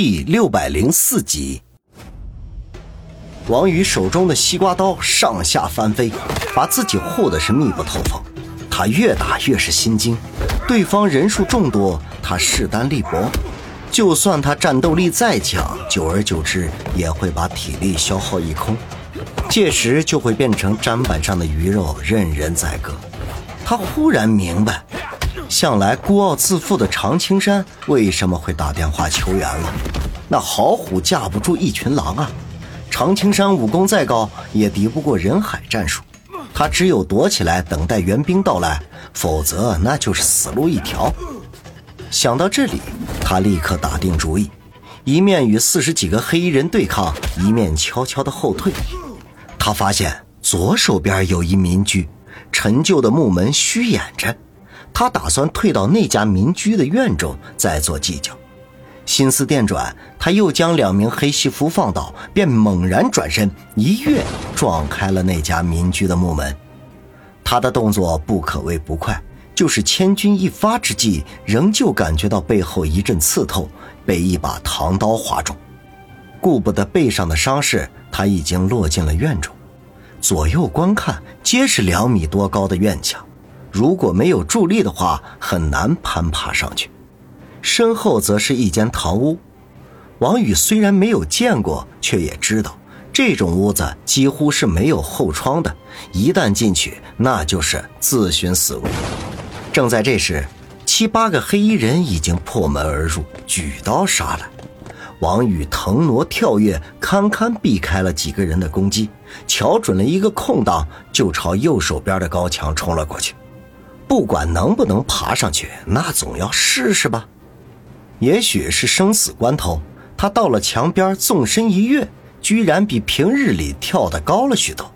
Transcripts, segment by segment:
第六百零四集，王宇手中的西瓜刀上下翻飞，把自己护的是密不透风。他越打越是心惊，对方人数众多，他势单力薄，就算他战斗力再强，久而久之也会把体力消耗一空，届时就会变成砧板上的鱼肉，任人宰割。他忽然明白。向来孤傲自负的常青山为什么会打电话求援了？那好虎架不住一群狼啊！常青山武功再高，也敌不过人海战术。他只有躲起来等待援兵到来，否则那就是死路一条。想到这里，他立刻打定主意，一面与四十几个黑衣人对抗，一面悄悄的后退。他发现左手边有一民居，陈旧的木门虚掩着。他打算退到那家民居的院中再做计较。心思电转，他又将两名黑西服放倒，便猛然转身一跃，撞开了那家民居的木门。他的动作不可谓不快，就是千钧一发之际，仍旧感觉到背后一阵刺痛，被一把唐刀划中。顾不得背上的伤势，他已经落进了院中。左右观看，皆是两米多高的院墙。如果没有助力的话，很难攀爬上去。身后则是一间堂屋。王宇虽然没有见过，却也知道这种屋子几乎是没有后窗的，一旦进去，那就是自寻死路。正在这时，七八个黑衣人已经破门而入，举刀杀来。王宇腾挪跳跃，堪堪避开了几个人的攻击，瞧准了一个空档，就朝右手边的高墙冲了过去。不管能不能爬上去，那总要试试吧。也许是生死关头，他到了墙边，纵身一跃，居然比平日里跳得高了许多。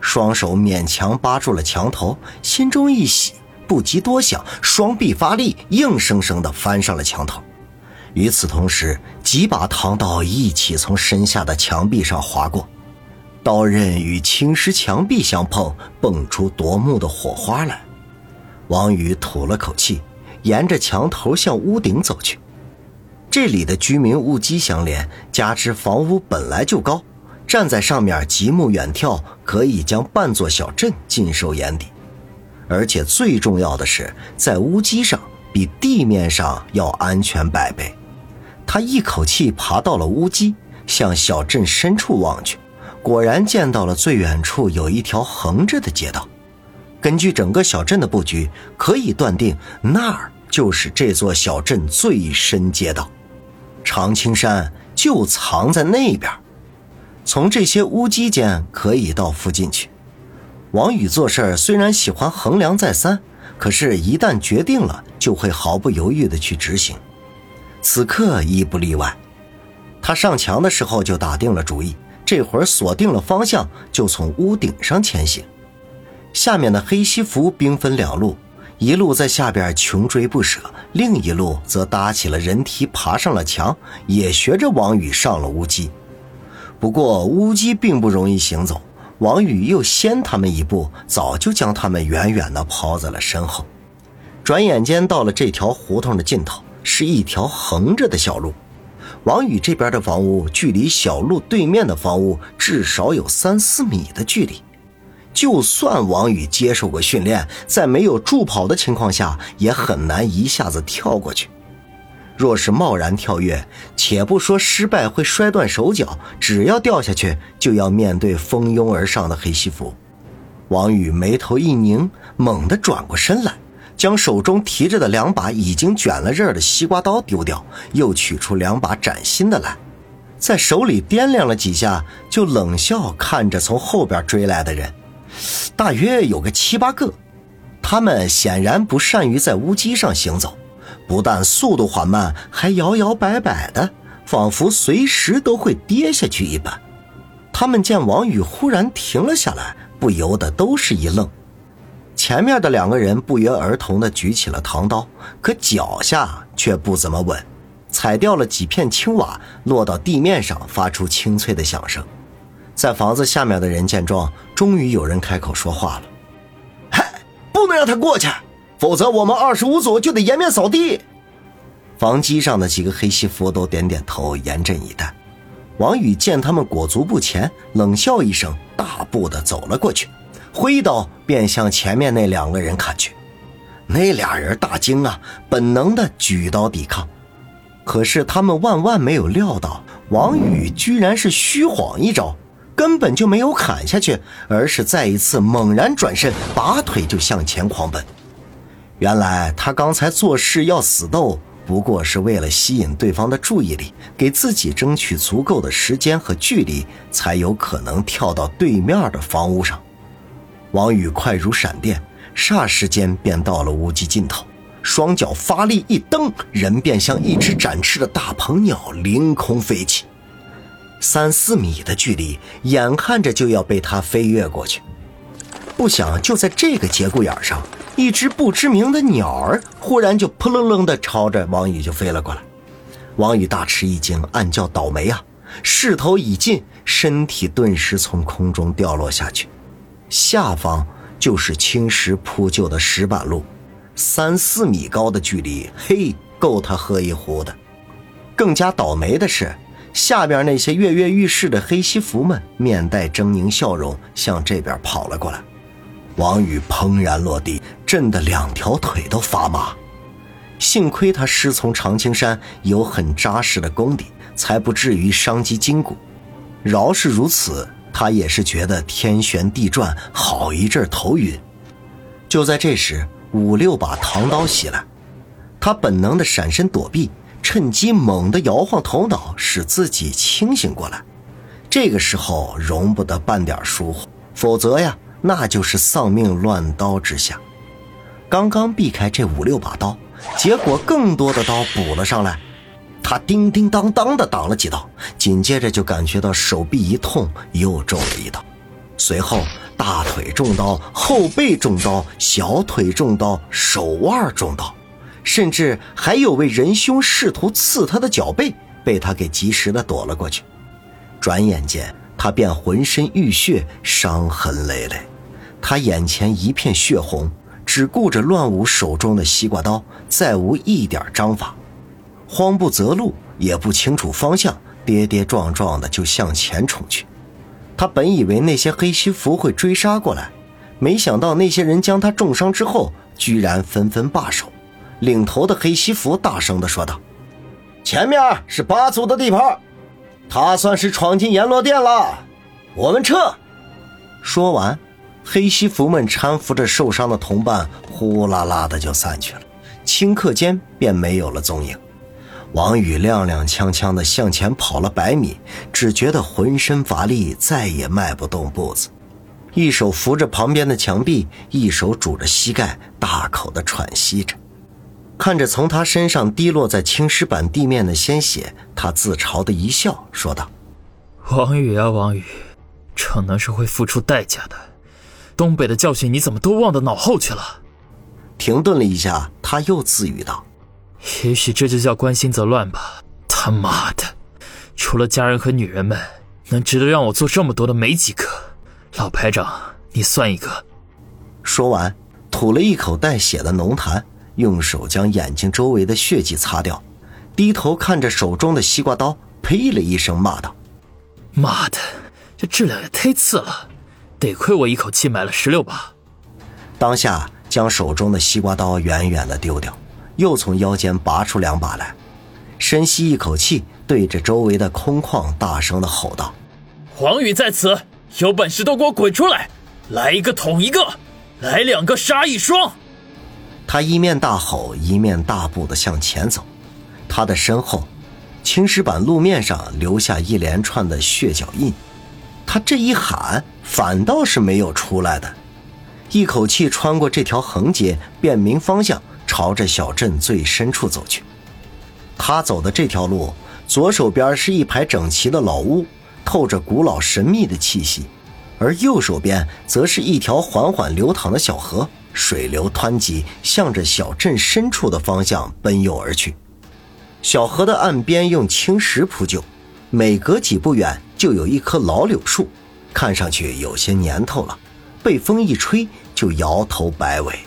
双手勉强扒住了墙头，心中一喜，不及多想，双臂发力，硬生生地翻上了墙头。与此同时，几把唐刀一起从身下的墙壁上划过，刀刃与青石墙壁相碰，蹦出夺目的火花来。王宇吐了口气，沿着墙头向屋顶走去。这里的居民屋基相连，加之房屋本来就高，站在上面极目远眺，可以将半座小镇尽收眼底。而且最重要的是，在屋基上比地面上要安全百倍。他一口气爬到了屋基，向小镇深处望去，果然见到了最远处有一条横着的街道。根据整个小镇的布局，可以断定那儿就是这座小镇最深街道。常青山就藏在那边，从这些屋基间可以到附近去。王宇做事虽然喜欢衡量再三，可是，一旦决定了，就会毫不犹豫地去执行。此刻亦不例外。他上墙的时候就打定了主意，这会儿锁定了方向，就从屋顶上前行。下面的黑西服兵分两路，一路在下边穷追不舍，另一路则搭起了人梯，爬上了墙，也学着王宇上了屋基。不过乌鸡并不容易行走，王宇又先他们一步，早就将他们远远地抛在了身后。转眼间到了这条胡同的尽头，是一条横着的小路。王宇这边的房屋距离小路对面的房屋至少有三四米的距离。就算王宇接受过训练，在没有助跑的情况下，也很难一下子跳过去。若是贸然跳跃，且不说失败会摔断手脚，只要掉下去，就要面对蜂拥而上的黑西服。王宇眉头一拧，猛地转过身来，将手中提着的两把已经卷了刃的西瓜刀丢掉，又取出两把崭新的来，在手里掂量了几下，就冷笑看着从后边追来的人。大约有个七八个，他们显然不善于在乌鸡上行走，不但速度缓慢，还摇摇摆摆的，仿佛随时都会跌下去一般。他们见王宇忽然停了下来，不由得都是一愣。前面的两个人不约而同地举起了唐刀，可脚下却不怎么稳，踩掉了几片青瓦，落到地面上，发出清脆的响声。在房子下面的人见状，终于有人开口说话了：“嗨，不能让他过去，否则我们二十五组就得颜面扫地。”房基上的几个黑西服都点点头，严阵以待。王宇见他们裹足不前，冷笑一声，大步的走了过去，挥刀便向前面那两个人砍去。那俩人大惊啊，本能的举刀抵抗。可是他们万万没有料到，王宇居然是虚晃一招，根本就没有砍下去，而是再一次猛然转身，拔腿就向前狂奔。原来他刚才做事要死斗。不过是为了吸引对方的注意力，给自己争取足够的时间和距离，才有可能跳到对面的房屋上。王宇快如闪电，霎时间便到了屋脊尽头，双脚发力一蹬，人便像一只展翅的大鹏鸟凌空飞起，三四米的距离，眼看着就要被他飞越过去。不想就在这个节骨眼上。一只不知名的鸟儿忽然就扑棱棱的朝着王宇就飞了过来，王宇大吃一惊，暗叫倒霉啊！势头已尽，身体顿时从空中掉落下去，下方就是青石铺就的石板路，三四米高的距离，嘿，够他喝一壶的。更加倒霉的是，下边那些跃跃欲试的黑西服们面带狰狞笑容，向这边跑了过来。王宇砰然落地，震得两条腿都发麻。幸亏他师从常青山，有很扎实的功底，才不至于伤及筋骨。饶是如此，他也是觉得天旋地转，好一阵头晕。就在这时，五六把唐刀袭来，他本能的闪身躲避，趁机猛地摇晃头脑，使自己清醒过来。这个时候容不得半点疏忽，否则呀。那就是丧命乱刀之下，刚刚避开这五六把刀，结果更多的刀补了上来。他叮叮当当的挡了几刀，紧接着就感觉到手臂一痛，又中了一刀。随后大腿中刀，后背中刀，小腿中刀，手腕中刀，甚至还有位仁兄试图刺他的脚背，被他给及时的躲了过去。转眼间。他便浑身浴血，伤痕累累。他眼前一片血红，只顾着乱舞手中的西瓜刀，再无一点章法。慌不择路，也不清楚方向，跌跌撞撞的就向前冲去。他本以为那些黑西服会追杀过来，没想到那些人将他重伤之后，居然纷纷罢手。领头的黑西服大声地说道：“前面是八族的地盘。”他算是闯进阎罗殿了，我们撤。说完，黑西服们搀扶着受伤的同伴，呼啦啦的就散去了，顷刻间便没有了踪影。王宇踉踉跄跄的向前跑了百米，只觉得浑身乏力，再也迈不动步子，一手扶着旁边的墙壁，一手拄着膝盖，大口的喘息着。看着从他身上滴落在青石板地面的鲜血，他自嘲的一笑，说道：“王宇啊，王宇，逞能是会付出代价的。东北的教训你怎么都忘到脑后去了？”停顿了一下，他又自语道：“也许这就叫关心则乱吧。他妈的，除了家人和女人们，能值得让我做这么多的没几个。老排长，你算一个。”说完，吐了一口带血的浓痰。用手将眼睛周围的血迹擦掉，低头看着手中的西瓜刀，呸了一声，骂道：“妈的，这质量也太次了！得亏我一口气买了十六把。”当下将手中的西瓜刀远远的丢掉，又从腰间拔出两把来，深吸一口气，对着周围的空旷大声的吼道：“黄宇在此，有本事都给我滚出来！来一个捅一个，来两个杀一双！”他一面大吼，一面大步的向前走。他的身后，青石板路面上留下一连串的血脚印。他这一喊，反倒是没有出来的，一口气穿过这条横街，辨明方向，朝着小镇最深处走去。他走的这条路，左手边是一排整齐的老屋，透着古老神秘的气息，而右手边则是一条缓缓流淌的小河。水流湍急，向着小镇深处的方向奔涌而去。小河的岸边用青石铺就，每隔几步远就有一棵老柳树，看上去有些年头了，被风一吹就摇头摆尾。